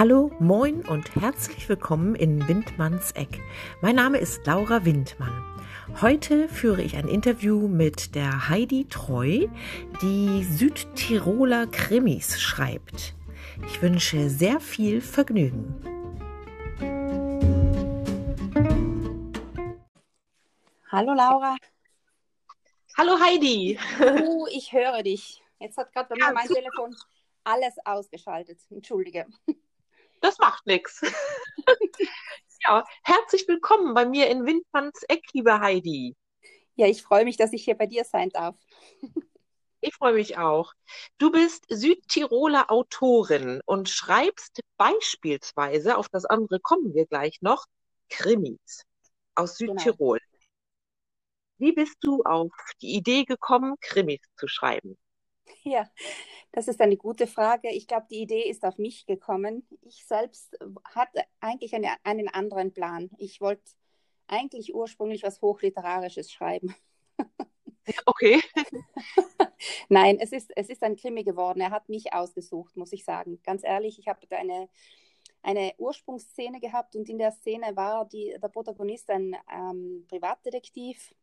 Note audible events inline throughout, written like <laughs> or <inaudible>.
Hallo, moin und herzlich willkommen in Windmanns Eck. Mein Name ist Laura Windmann. Heute führe ich ein Interview mit der Heidi Treu, die Südtiroler Krimis schreibt. Ich wünsche sehr viel Vergnügen. Hallo Laura. Hallo Heidi. Uh, ich höre dich. Jetzt hat gerade bei mir mein Telefon alles ausgeschaltet. Entschuldige. Das macht nichts. <laughs> Ja, herzlich willkommen bei mir in Windmanns Eck, liebe Heidi. Ja, ich freue mich, dass ich hier bei dir sein darf. Ich freue mich auch. Du bist Südtiroler Autorin und schreibst beispielsweise, auf das andere kommen wir gleich noch, Krimis aus genau. Südtirol. Genau. Wie bist du auf die Idee gekommen, Krimis zu schreiben? <laughs> Ja, das ist eine gute Frage. Ich glaube, die Idee ist auf mich gekommen. Ich selbst hatte eigentlich eine, einen anderen Plan. Ich wollte eigentlich ursprünglich was Hochliterarisches schreiben. <laughs> Okay. <laughs> Nein, es ist, es ist ein Krimi geworden. Er hat mich ausgesucht, muss ich sagen. Ganz ehrlich, ich habe eine, eine Ursprungsszene gehabt und in der Szene war die, der Protagonist ein ähm, Privatdetektiv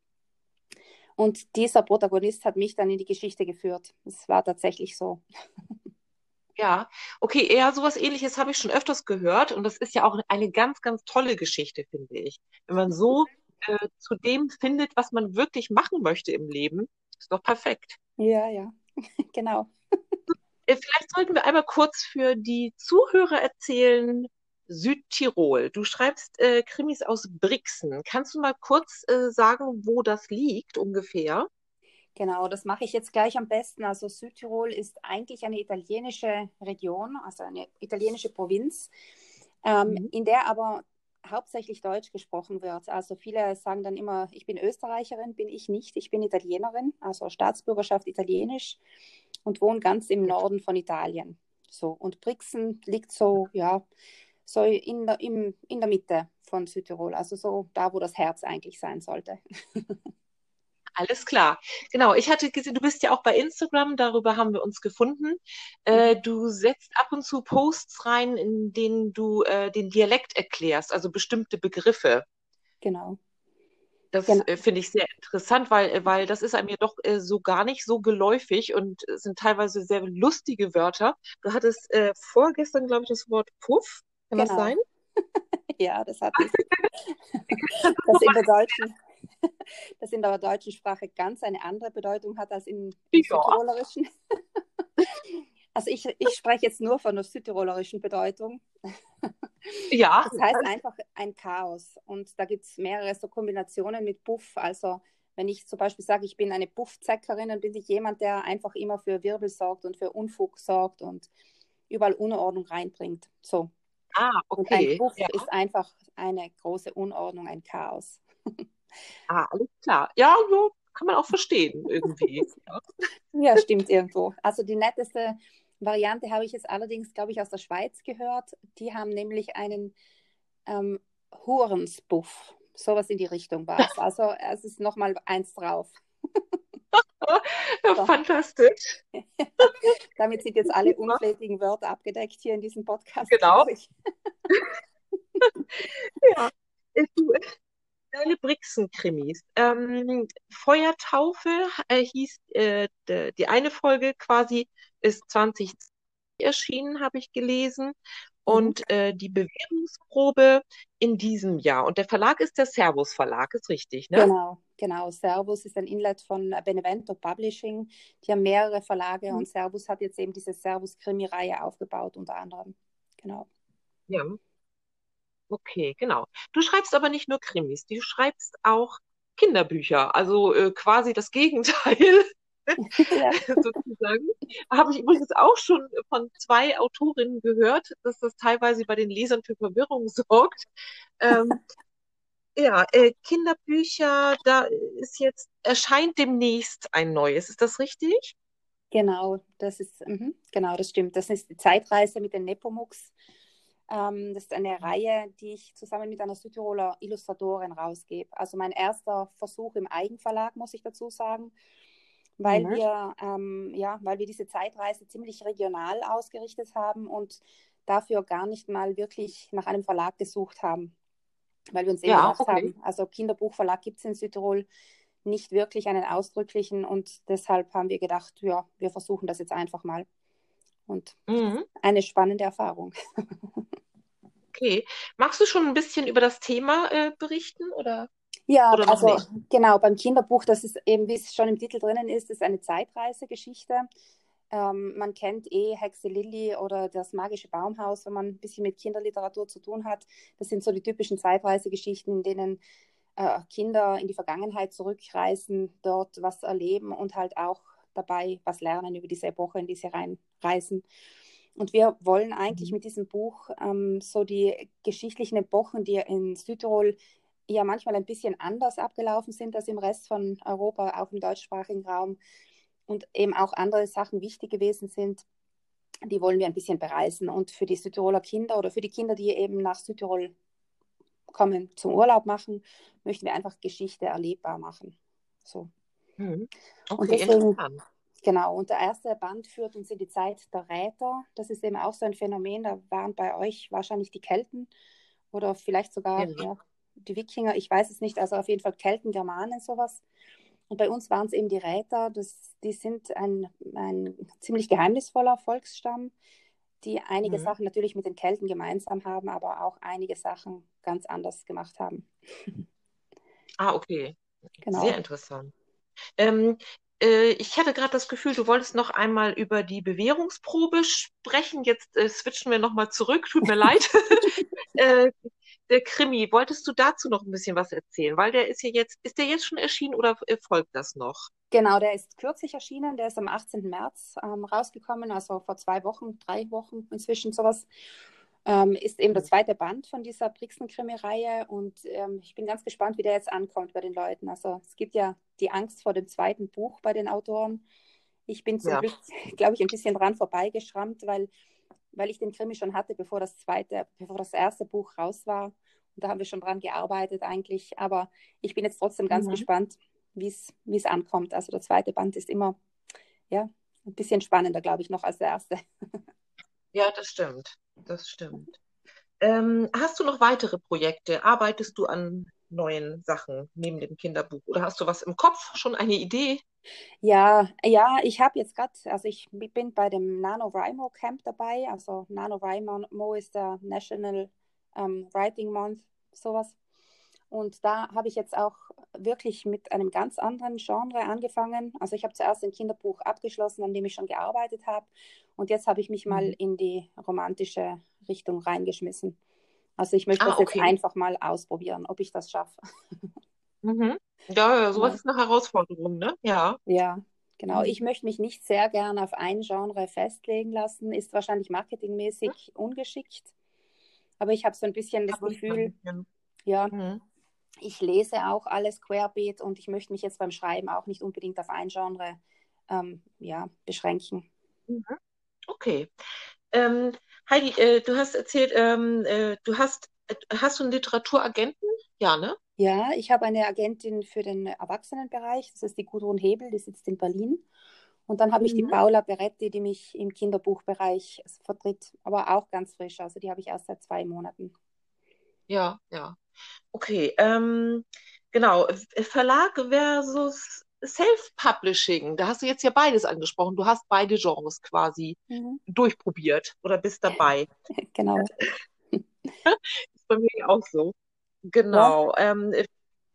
und dieser Protagonist hat mich dann in die Geschichte geführt. Es war tatsächlich so. Ja, okay, eher sowas ähnliches habe ich schon öfters gehört und das ist ja auch eine ganz, ganz tolle Geschichte, finde ich. Wenn man so äh, zu dem findet, was man wirklich machen möchte im Leben, ist doch perfekt. Ja, ja, <laughs> genau. Äh, vielleicht sollten wir einmal kurz für die Zuhörer erzählen, Südtirol. Du schreibst äh, Krimis aus Brixen. Kannst du mal kurz äh, sagen, wo das liegt ungefähr? Genau, das mache ich jetzt gleich am besten. Also Südtirol ist eigentlich eine italienische Region, also eine italienische Provinz, ähm, mhm. in der aber hauptsächlich Deutsch gesprochen wird. Also viele sagen dann immer, ich bin Österreicherin, bin ich nicht. Ich bin Italienerin, also Staatsbürgerschaft italienisch und wohne ganz im Norden von Italien. So, und Brixen liegt so, ja, so in der, im, in der Mitte von Südtirol, also so da, wo das Herz eigentlich sein sollte. <laughs> Alles klar. Genau, ich hatte gesehen, du bist ja auch bei Instagram, darüber haben wir uns gefunden. Äh, mhm. du setzt ab und zu Posts rein, in denen du äh, den Dialekt erklärst, also bestimmte Begriffe. Genau. Das genau. äh, finde ich sehr interessant, weil, äh, weil das ist einem ja doch äh, so gar nicht so geläufig und sind teilweise sehr lustige Wörter. Du hattest äh, vorgestern, glaube ich, das Wort Puff kann genau. das sein? <laughs> ja, das hat ich. das <laughs> <laughs> in der deutschen, das in der deutschen Sprache ganz eine andere Bedeutung hat als in ja. Südtirolerischen. Also ich, ich spreche jetzt nur von der südtirolerischen Bedeutung. Ja. Das heißt einfach ein Chaos. Und da gibt es mehrere so Kombinationen mit Buff. Also wenn ich zum Beispiel sage, ich bin eine Buffzeckerin, dann bin ich jemand, der einfach immer für Wirbel sorgt und für Unfug sorgt und überall Unordnung reinbringt. So. Ah, okay. Und ein Puff ja. ist einfach eine große Unordnung, ein Chaos. Ah, alles klar. Ja, so kann man auch verstehen irgendwie. <laughs> ja. stimmt irgendwo. Also die netteste Variante habe ich jetzt allerdings, glaube ich, aus der Schweiz gehört. Die haben nämlich einen ähm, Hurensbuff. Sowas in die Richtung war es. Also es ist nochmal eins drauf. <laughs> ja, fantastisch. <laughs> Damit sind jetzt alle unflätigen Wörter abgedeckt hier in diesem Podcast. Genau. <laughs> ja. Du, deine Brixen-Krimis. Ähm, Feuertaufe äh, hieß äh, de, die eine Folge quasi, ist 20 erschienen, habe ich gelesen. Mhm. und äh, die Bewährungsprobe in diesem Jahr. Und der Verlag ist der Servus Verlag, ist richtig, ne? Genau, genau. Servus ist ein Inlet von Benevento Publishing. Die haben mehrere Verlage mhm. und Servus hat jetzt eben diese Servus Krimi-Reihe aufgebaut, unter anderem. Genau. Ja. Okay, genau. Du schreibst aber nicht nur Krimis, du schreibst auch Kinderbücher, also äh, quasi das Gegenteil <laughs> ja. <laughs> sozusagen. Habe ich übrigens auch schon von zwei Autorinnen gehört, dass das teilweise bei den Lesern für Verwirrung <laughs> sorgt. Ähm, ja, äh, Kinderbücher, da ist jetzt, erscheint demnächst ein neues. Ist das richtig? Genau, das ist, mh, genau, das stimmt. Das ist die Zeitreise mit den Nepomux. Ähm, das ist eine Reihe, die ich zusammen mit einer Südtiroler Illustratorin rausgebe. Also mein erster Versuch im Eigenverlag, muss ich dazu sagen weil mhm. wir ähm, ja, weil wir diese Zeitreise ziemlich regional ausgerichtet haben und dafür gar nicht mal wirklich nach einem Verlag gesucht haben, weil wir uns eben ja, gedacht okay. haben, also Kinderbuchverlag gibt es in Südtirol nicht wirklich einen ausdrücklichen und deshalb haben wir gedacht, ja, wir versuchen das jetzt einfach mal. Und mhm. eine spannende Erfahrung. <laughs> Okay. Magst du schon ein bisschen über das Thema äh, berichten oder? Ja, oder also nicht? genau, beim Kinderbuch, das ist eben, wie es schon im Titel drinnen ist, ist eine Zeitreisegeschichte. Ähm, man kennt eh Hexe Lilly oder das magische Baumhaus, wenn man ein bisschen mit Kinderliteratur zu tun hat. Das sind so die typischen Zeitreisegeschichten, in denen äh, Kinder in die Vergangenheit zurückreisen, dort was erleben und halt auch dabei was lernen über diese Epoche, in die sie reinreisen. Und wir wollen eigentlich mhm. mit diesem Buch ähm, so die geschichtlichen Epochen, die in Südtirol ja manchmal ein bisschen anders abgelaufen sind als im Rest von Europa, auch im deutschsprachigen Raum, und eben auch andere Sachen wichtig gewesen sind, die wollen wir ein bisschen bereisen. Und für die Südtiroler Kinder oder für die Kinder, die eben nach Südtirol kommen, zum Urlaub machen, möchten wir einfach Geschichte erlebbar machen. So. Mhm. Okay, und deswegen, genau, und der erste Band führt uns in die Zeit der Räter. Das ist eben auch so ein Phänomen, da waren bei euch wahrscheinlich die Kelten oder vielleicht sogar ja. Ja, die Wikinger, ich weiß es nicht, also auf jeden Fall Kelten, Germanen, sowas. Und bei uns waren es eben die Räter, das, die sind ein, ein ziemlich geheimnisvoller Volksstamm, die einige mhm. Sachen natürlich mit den Kelten gemeinsam haben, aber auch einige Sachen ganz anders gemacht haben. <laughs> Ah, okay. Genau. Sehr interessant. Ähm, äh, ich hatte gerade das Gefühl, du wolltest noch einmal über die Bewährungsprobe sprechen. Jetzt äh, switchen wir nochmal zurück. Tut mir <laughs> leid. <laughs> äh, der Krimi, wolltest du dazu noch ein bisschen was erzählen? Weil der ist ja jetzt, ist der jetzt schon erschienen oder folgt das noch? Genau, der ist kürzlich erschienen, der ist am 18. März ähm, rausgekommen, also vor zwei Wochen, drei Wochen inzwischen sowas. Ähm, ist eben der mhm. zweite Band von dieser Brixen-Krimi-Reihe und ähm, ich bin ganz gespannt, wie der jetzt ankommt bei den Leuten. Also es gibt ja die Angst vor dem zweiten Buch bei den Autoren. Ich bin zum ja. Glück, <laughs> glaube ich, ein bisschen dran vorbeigeschrammt, weil weil ich den Krimi schon hatte, bevor das zweite, bevor das erste Buch raus war. Und da haben wir schon dran gearbeitet eigentlich. Aber ich bin jetzt trotzdem ganz mhm. gespannt, wie es ankommt. Also der zweite Band ist immer ja, ein bisschen spannender, glaube ich, noch als der erste. <laughs> Ja, das stimmt. Das stimmt. Ähm, hast du noch weitere Projekte? Arbeitest du an neuen Sachen neben dem Kinderbuch? Oder hast du was im Kopf, schon eine Idee? Ja, ja, ich habe jetzt gerade, also ich bin bei dem NaNoWriMo Camp dabei. Also NaNoWriMo ist der National ähm, Writing Month, sowas. Und da habe ich jetzt auch wirklich mit einem ganz anderen Genre angefangen. Also ich habe zuerst ein Kinderbuch abgeschlossen, an dem ich schon gearbeitet habe. Und jetzt habe ich mich mal mhm. in die romantische Richtung reingeschmissen. Also ich möchte ah, das okay. jetzt einfach mal ausprobieren, ob ich das schaffe. <laughs> Mhm. Ja, ja, sowas ja. ist eine Herausforderung, ne? Ja. Ja, genau. Mhm. Ich möchte mich nicht sehr gern auf ein Genre festlegen lassen, ist wahrscheinlich marketingmäßig mhm. ungeschickt. Aber ich habe so ein bisschen das Gefühl, ja, mhm. ich lese auch alles querbeet und ich möchte mich jetzt beim Schreiben auch nicht unbedingt auf ein Genre ähm, ja, beschränken. Mhm. Okay. Ähm, Heidi, äh, du hast erzählt, ähm, äh, du hast, äh, hast du einen Literaturagenten? Ja, ne? Ja, ich habe eine Agentin für den Erwachsenenbereich, das ist die Gudrun Hebel, die sitzt in Berlin. Und dann habe mhm. ich die mhm. Paula Beretti, die mich im Kinderbuchbereich vertritt, aber auch ganz frisch. Also die habe ich erst seit zwei Monaten. Ja, ja. Okay. Ähm, genau. Verlag versus Self-Publishing. Da hast du jetzt ja beides angesprochen. Du hast beide Genres quasi mhm. durchprobiert oder bist dabei. <laughs> genau. <laughs> ist bei mir auch so. Genau. Ja. Ähm,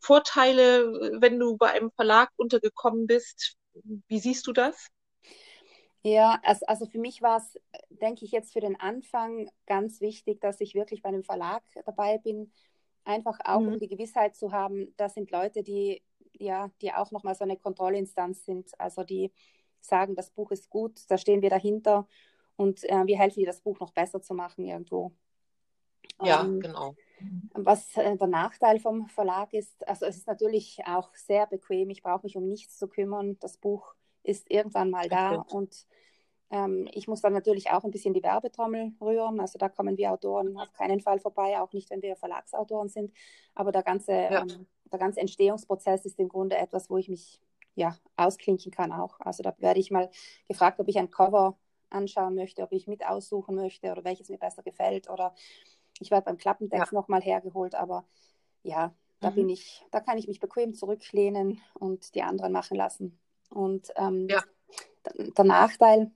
Vorteile, wenn du bei einem Verlag untergekommen bist, wie siehst du das? Ja, also, also für mich war es, denke ich, jetzt für den Anfang ganz wichtig, dass ich wirklich bei einem Verlag dabei bin. Einfach auch, mhm. um die Gewissheit zu haben, das sind Leute, die ja, die auch nochmal so eine Kontrollinstanz sind. Also die sagen, das Buch ist gut, da stehen wir dahinter und äh, wir helfen dir, das Buch noch besser zu machen irgendwo. Ja, ähm, genau. Was äh, der Nachteil vom Verlag ist, also es ist natürlich auch sehr bequem, ich brauche mich um nichts zu kümmern. Das Buch ist irgendwann mal da okay. und ähm, ich muss dann natürlich auch ein bisschen die Werbetrommel rühren. Also da kommen wir Autoren auf keinen Fall vorbei, auch nicht, wenn wir Verlagsautoren sind. Aber der ganze, ja. ähm, der ganze Entstehungsprozess ist im Grunde etwas, wo ich mich ja, ausklinken kann auch. Also da werde ich mal gefragt, ob ich ein Cover anschauen möchte, ob ich mit aussuchen möchte oder welches mir besser gefällt. Oder ich werde beim Klappentext ja. nochmal hergeholt, aber ja, da mhm. bin ich, da kann ich mich bequem zurücklehnen und die anderen machen lassen. Und ähm, ja. der Nachteil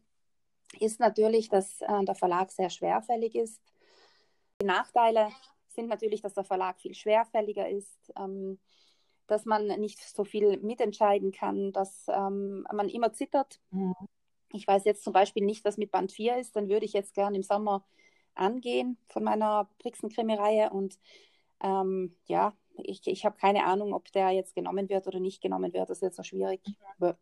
ist natürlich, dass äh, der Verlag sehr schwerfällig ist. Die Nachteile sind natürlich, dass der Verlag viel schwerfälliger ist, ähm, dass man nicht so viel mitentscheiden kann, dass ähm, man immer zittert. Mhm. Ich weiß jetzt zum Beispiel nicht, was mit Band 4 ist, dann würde ich jetzt gerne im Sommer angehen von meiner Brixen-Krimi-Reihe und ähm, ja, ich, ich habe keine Ahnung, ob der jetzt genommen wird oder nicht genommen wird. Das ist jetzt so schwierig. Mhm.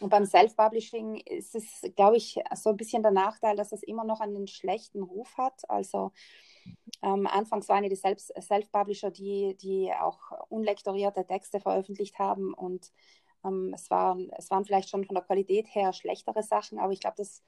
Und beim Self-Publishing ist es, glaube ich, so ein bisschen der Nachteil, dass es immer noch einen schlechten Ruf hat. Also ähm, anfangs waren ja die Self-Publisher, die, die auch unlektorierte Texte veröffentlicht haben und ähm, es, waren, es waren vielleicht schon von der Qualität her schlechtere Sachen, aber ich glaube, das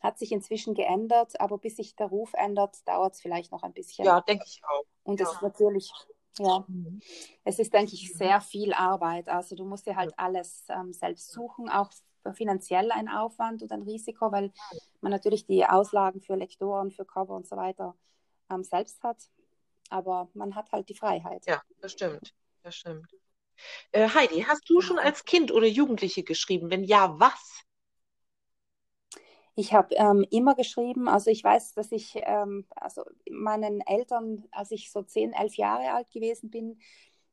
hat sich inzwischen geändert, aber bis sich der Ruf ändert, dauert es vielleicht noch ein bisschen. Ja, denke ich auch. Und es ja. ist natürlich, ja, mhm. es ist, denke ich, sehr viel Arbeit. Also du musst dir halt alles ähm, selbst suchen, auch finanziell ein Aufwand und ein Risiko, weil man natürlich die Auslagen für Lektoren, für Cover und so weiter ähm, selbst hat. Aber man hat halt die Freiheit. Ja, das stimmt. Das stimmt. Äh, Heidi, hast du schon als Kind oder Jugendliche geschrieben? Wenn ja, was? Ich habe ähm, immer geschrieben, also ich weiß, dass ich ähm, also meinen Eltern, als ich so 10, 11 Jahre alt gewesen bin,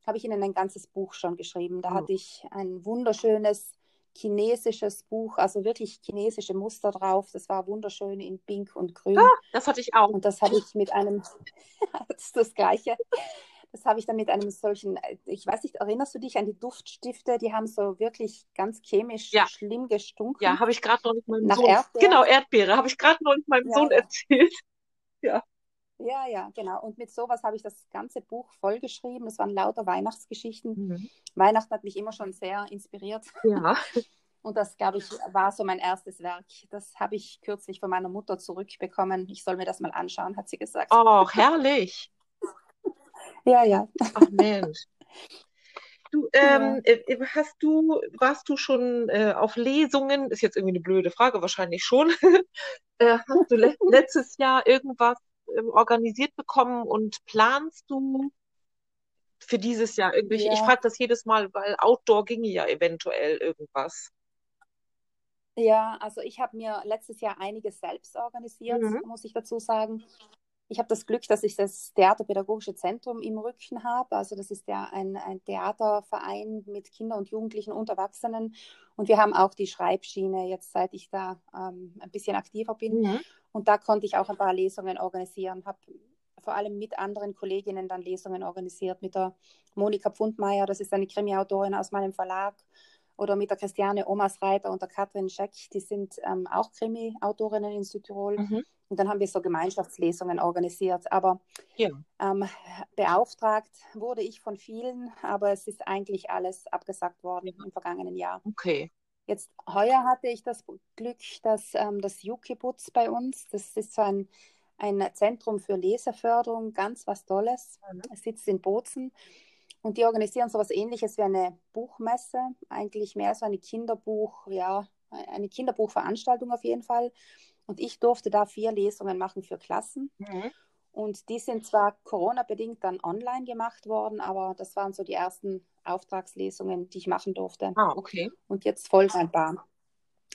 habe ich ihnen ein ganzes Buch schon geschrieben. Da oh. hatte ich ein wunderschönes chinesisches Buch, also wirklich chinesische Muster drauf. Das war wunderschön in Pink und Grün. Ah, das hatte ich auch. Und das habe ich mit einem, <laughs> das ist das Gleiche. Das habe ich dann mit einem solchen, ich weiß nicht, erinnerst du dich an die Duftstifte? Die haben so wirklich ganz chemisch ja. schlimm gestunken. Ja, habe ich gerade noch nicht meinem Nach Sohn. Erdbeere. Genau, Erdbeere, habe ich gerade noch nicht meinem ja, Sohn ja. erzählt. <laughs> Ja. Ja, ja, genau. Und mit sowas habe ich das ganze Buch vollgeschrieben. Es waren lauter Weihnachtsgeschichten. Mhm. Weihnachten hat mich immer schon sehr inspiriert. Ja. <laughs> Und das, glaube ich, war so mein erstes Werk. Das habe ich kürzlich von meiner Mutter zurückbekommen. Ich soll mir das mal anschauen, hat sie gesagt. Oh, herrlich. Ja, ja. Ach Mensch. <laughs> Du, ähm, ja. Äh, hast du, warst du schon äh, auf Lesungen? Ist jetzt irgendwie eine blöde Frage, wahrscheinlich schon. <laughs> äh, hast du le <laughs> letztes Jahr irgendwas ähm, organisiert bekommen und planst du für dieses Jahr irgendwelche? Ja. Ich frage das jedes Mal, weil Outdoor ginge ja eventuell irgendwas. Ja, also ich habe mir letztes Jahr einiges selbst organisiert, mhm. muss ich dazu sagen. Ich habe das Glück, dass ich das Theaterpädagogische Zentrum im Rücken habe. Also das ist ja ein, ein Theaterverein mit Kindern und Jugendlichen und Erwachsenen. Und wir haben auch die Schreibschiene jetzt, seit ich da ähm, ein bisschen aktiver bin. Mhm. Und da konnte ich auch ein paar Lesungen organisieren, habe vor allem mit anderen Kolleginnen dann Lesungen organisiert, mit der Monika Pfundmeier, das ist eine Krimi-Autorin aus meinem Verlag, oder mit der Christiane Omas Reiter und der Katrin Scheck, die sind ähm, auch Krimi-Autorinnen in Südtirol. Mhm. Und dann haben wir so Gemeinschaftslesungen organisiert. Aber ja. ähm, beauftragt wurde ich von vielen, aber es ist eigentlich alles abgesagt worden ja. im vergangenen Jahr. Okay. Jetzt heuer hatte ich das Glück, dass ähm, das Jukibutz bei uns, das ist so ein, ein Zentrum für Leseförderung, ganz was Tolles. Mhm. Es sitzt in Bozen und die organisieren so etwas ähnliches wie eine Buchmesse, eigentlich mehr so eine Kinderbuch, ja, eine Kinderbuchveranstaltung auf jeden Fall. Und ich durfte da vier Lesungen machen für Klassen. Mhm. Und die sind zwar Corona-bedingt dann online gemacht worden, aber das waren so die ersten Auftragslesungen, die ich machen durfte. Ah, okay. Und jetzt folgt ein paar.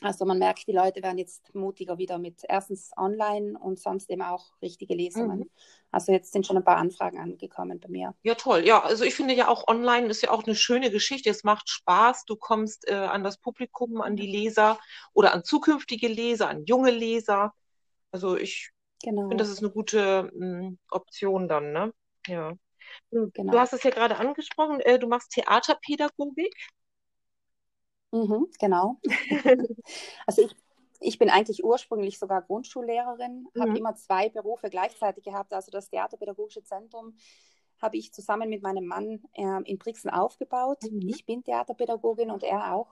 Also man merkt, die Leute werden jetzt mutiger wieder mit erstens online und sonst eben auch richtige Lesungen. Mhm. Also jetzt sind schon ein paar Anfragen angekommen bei mir. Ja, toll. Ja, also ich finde ja auch online ist ja auch eine schöne Geschichte. Es macht Spaß. Du kommst äh, an das Publikum, an die Leser oder an zukünftige Leser, an junge Leser. Also ich genau. finde, das ist eine gute mh, hm, Option dann, ne? Ja. Genau. Du hast es ja gerade angesprochen, äh, du machst Theaterpädagogik. Mhm, genau. <laughs> also ich, ich bin eigentlich ursprünglich sogar Grundschullehrerin, mhm. habe immer zwei Berufe gleichzeitig gehabt. Also das Theaterpädagogische Zentrum habe ich zusammen mit meinem Mann äh, in Brixen aufgebaut. Mhm. Ich bin Theaterpädagogin und er auch.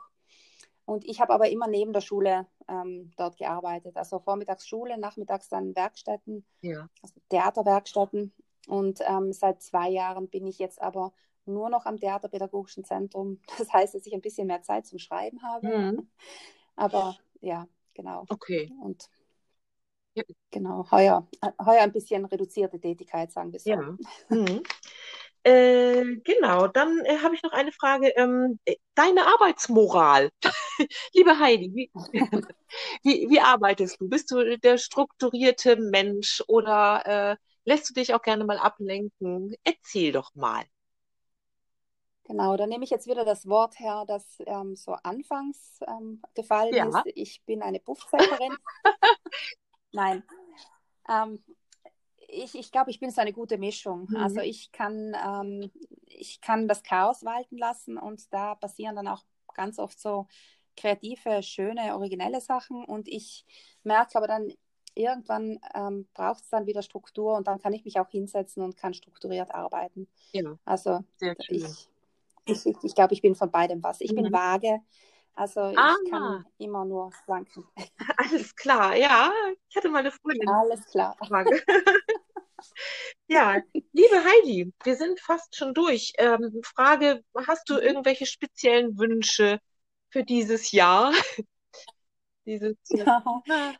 Und ich habe aber immer neben der Schule ähm, dort gearbeitet. Also vormittags Schule, nachmittags dann Werkstätten, ja. also Theaterwerkstätten. Und ähm, seit zwei Jahren bin ich jetzt aber nur noch am Theaterpädagogischen Zentrum. <laughs> Das heißt, dass ich ein bisschen mehr Zeit zum Schreiben habe. Mhm. Aber ja, genau. Okay. Und Genau, heuer, heuer ein bisschen reduzierte Tätigkeit, sagen wir so. Ja. Mhm. Äh, genau, dann äh, habe ich noch eine Frage. Ähm, äh, deine Arbeitsmoral. <laughs> Liebe Heidi, wie, <laughs> wie, wie, arbeitest du? Bist du der strukturierte Mensch oder äh, lässt du dich auch gerne mal ablenken? Erzähl doch mal. Genau, da nehme ich jetzt wieder das Wort her, das ähm, so anfangs ähm, gefallen ja. ist. Ich bin eine Buchzeiterin. <laughs> Nein. Ähm, ich, ich glaube, ich bin so eine gute Mischung. Mhm. Also ich kann, ähm, ich kann das Chaos walten lassen und da passieren dann auch ganz oft so kreative, schöne, originelle Sachen und ich merke aber dann, irgendwann ähm, braucht es dann wieder Struktur und dann kann ich mich auch hinsetzen und kann strukturiert arbeiten. Ja. Also ich, ich, ich glaube, ich bin von beidem was. Ich mhm. bin vage, also ah. ich kann immer nur flanken. <laughs> Alles klar, ja. Ich hatte meine Freundin. Alles klar. <laughs> ja, liebe Heidi, wir sind fast schon durch. Ähm, Frage, hast du mhm. irgendwelche speziellen Wünsche für dieses Jahr? <laughs> dieses Jahr. Ja.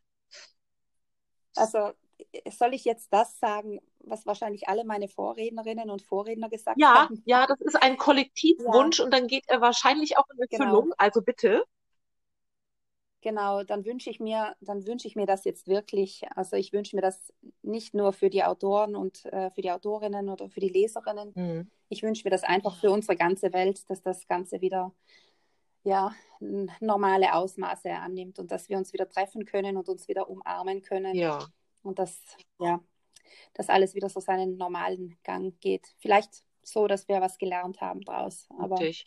Also soll ich jetzt das sagen, was wahrscheinlich alle meine Vorrednerinnen und Vorredner gesagt ja, haben? Ja, das ist ein Kollektivwunsch ja. und dann geht er wahrscheinlich auch in Erfüllung. Genau. Also bitte. Genau, dann wünsche ich mir, dann wünsche ich mir das jetzt wirklich. Also ich wünsche mir das nicht nur für die Autoren und äh, für die Autorinnen oder für die Leserinnen. Mhm. Ich wünsche mir das einfach für unsere ganze Welt, dass das Ganze wieder ja, normale Ausmaße annimmt und dass wir uns wieder treffen können und uns wieder umarmen können. Ja. Und dass, ja, dass alles wieder so seinen normalen Gang geht. Vielleicht so, dass wir was gelernt haben draus. Aber Natürlich.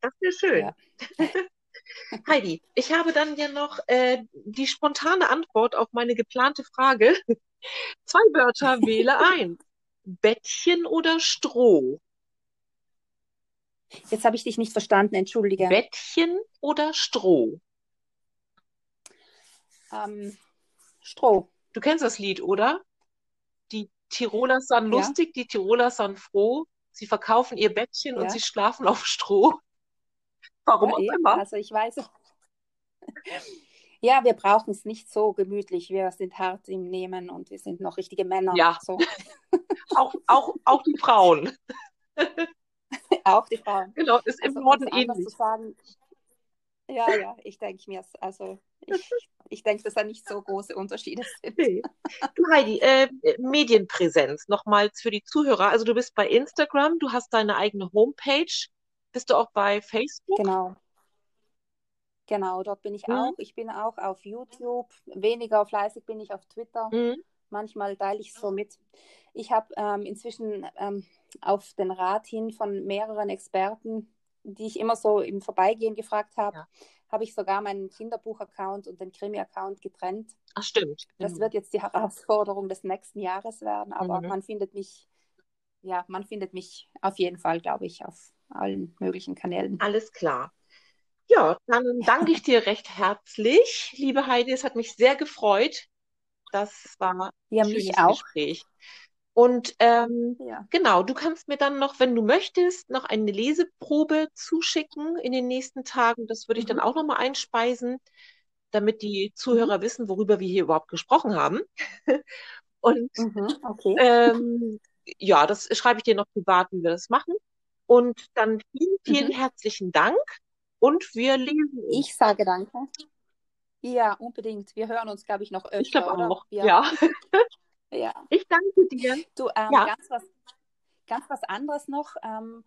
Das wäre schön. Ja. <laughs> Heidi, ich habe dann ja noch äh, die spontane Antwort auf meine geplante Frage. <laughs> Zwei Wörter wähle ein. <laughs> Bettchen oder Stroh? Jetzt habe ich dich nicht verstanden, entschuldige. Bettchen oder Stroh? Ähm, Stroh. Du kennst das Lied, oder? Die Tiroler sind ja. lustig, die Tiroler sind froh. Sie verkaufen ihr Bettchen ja. und sie schlafen auf Stroh. <laughs> Warum ja, auch immer. Also ich weiß. <laughs> Ja, wir brauchen es nicht so gemütlich. Wir sind hart im Nehmen und wir sind noch richtige Männer. Ja. So. <laughs> auch, auch, auch die Frauen. Auch die Frauen. Genau, ist also, im Norden ähnlich. Zu sagen, ja, ja, ich denke mir, also ich, ich denke, dass da nicht so große Unterschiede sind. Okay. Du Heidi, äh, Medienpräsenz nochmals für die Zuhörer. Also du bist bei Instagram, du hast deine eigene Homepage. Bist du auch bei Facebook? Genau. Genau, dort bin ich mhm. auch. Ich bin auch auf YouTube. Weniger fleißig bin ich auf Twitter. Mhm. Manchmal teile ich es so mit. Ich habe ähm, inzwischen ähm, auf den Rat hin von mehreren Experten, die ich immer so im Vorbeigehen gefragt habe, ja. habe ich sogar meinen Kinderbuch-Account und den Krimi-Account getrennt. Ach, stimmt. Das mhm. wird jetzt die Herausforderung des nächsten Jahres werden, aber mhm. man findet mich, ja, man findet mich auf jeden Fall, glaube ich, auf allen möglichen Kanälen. Alles klar. Ja, dann danke ich dir recht herzlich, liebe Heidi. Es hat mich sehr gefreut. Das war ja, ein schönes auch. Gespräch. Und ähm, ja. genau, du kannst mir dann noch, wenn du möchtest, noch eine Leseprobe zuschicken in den nächsten Tagen. Das würde ich mhm. dann auch nochmal einspeisen, damit die Zuhörer mhm. wissen, worüber wir hier überhaupt gesprochen haben. <laughs> Und mhm, okay. ähm, ja, das schreibe ich dir noch privat, wie wir das machen. Und dann vielen, vielen mhm. herzlichen Dank und wir lesen. Ich sage danke. Ja, unbedingt. Wir hören uns, glaube ich, noch öfter. Ich glaube auch, ja. ja. <laughs> ja. Ich danke dir. Du, ähm, ja. ganz, was, ganz was anderes noch. Ähm,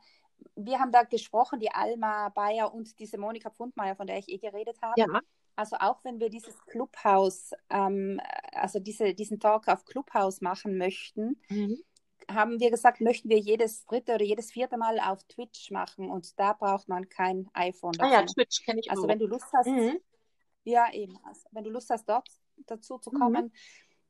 wir haben da gesprochen, die Alma Bayer und diese Monika Pfundmeier, von der ich eh geredet habe. Ja. Also auch wenn wir dieses Clubhaus, ähm, also diese, diesen Talk auf Clubhaus machen möchten, mhm haben wir gesagt, möchten wir jedes dritte oder jedes vierte Mal auf Twitch machen und da braucht man kein iPhone. Dazu. Ah ja, Twitch kenne ich Also auch. wenn du Lust hast, mhm. Ja eben, also wenn du Lust hast, dort dazu zu kommen, mhm.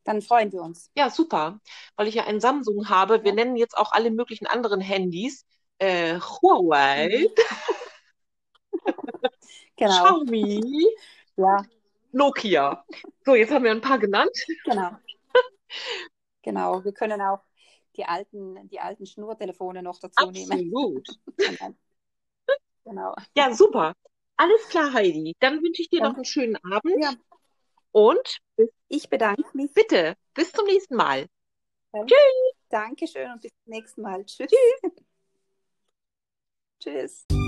dann freuen wir uns. Ja, super, weil ich ja ein Samsung habe. Wir ja. nennen jetzt auch alle möglichen anderen Handys äh, Huawei, mhm. <laughs> genau. Xiaomi, ja. Nokia. So, jetzt haben wir ein paar genannt. Genau. <laughs> Genau, wir können auch die alten, die alten Schnurtelefone noch dazu Absolut. nehmen. Absolut. <laughs> genau. Ja, super. Alles klar, Heidi. Dann wünsche ich dir Danke. noch einen schönen Abend. Ja. Und ich bedanke mich. Bitte, bis zum nächsten Mal. Ja. Tschüss. Dankeschön und bis zum nächsten Mal. Tschüss. Tschüss. <laughs> Tschüss.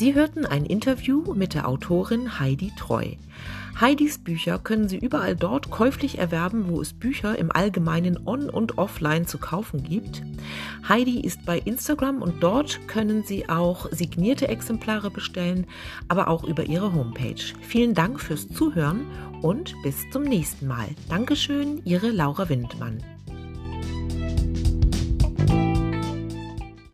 Sie hörten ein Interview mit der Autorin Heidi Treu. Heidis Bücher können Sie überall dort käuflich erwerben, wo es Bücher im Allgemeinen on- und offline zu kaufen gibt. Heidi ist bei Instagram und dort können Sie auch signierte Exemplare bestellen, aber auch über ihre Homepage. Vielen Dank fürs Zuhören und bis zum nächsten Mal. Dankeschön, Ihre Laura Windmann.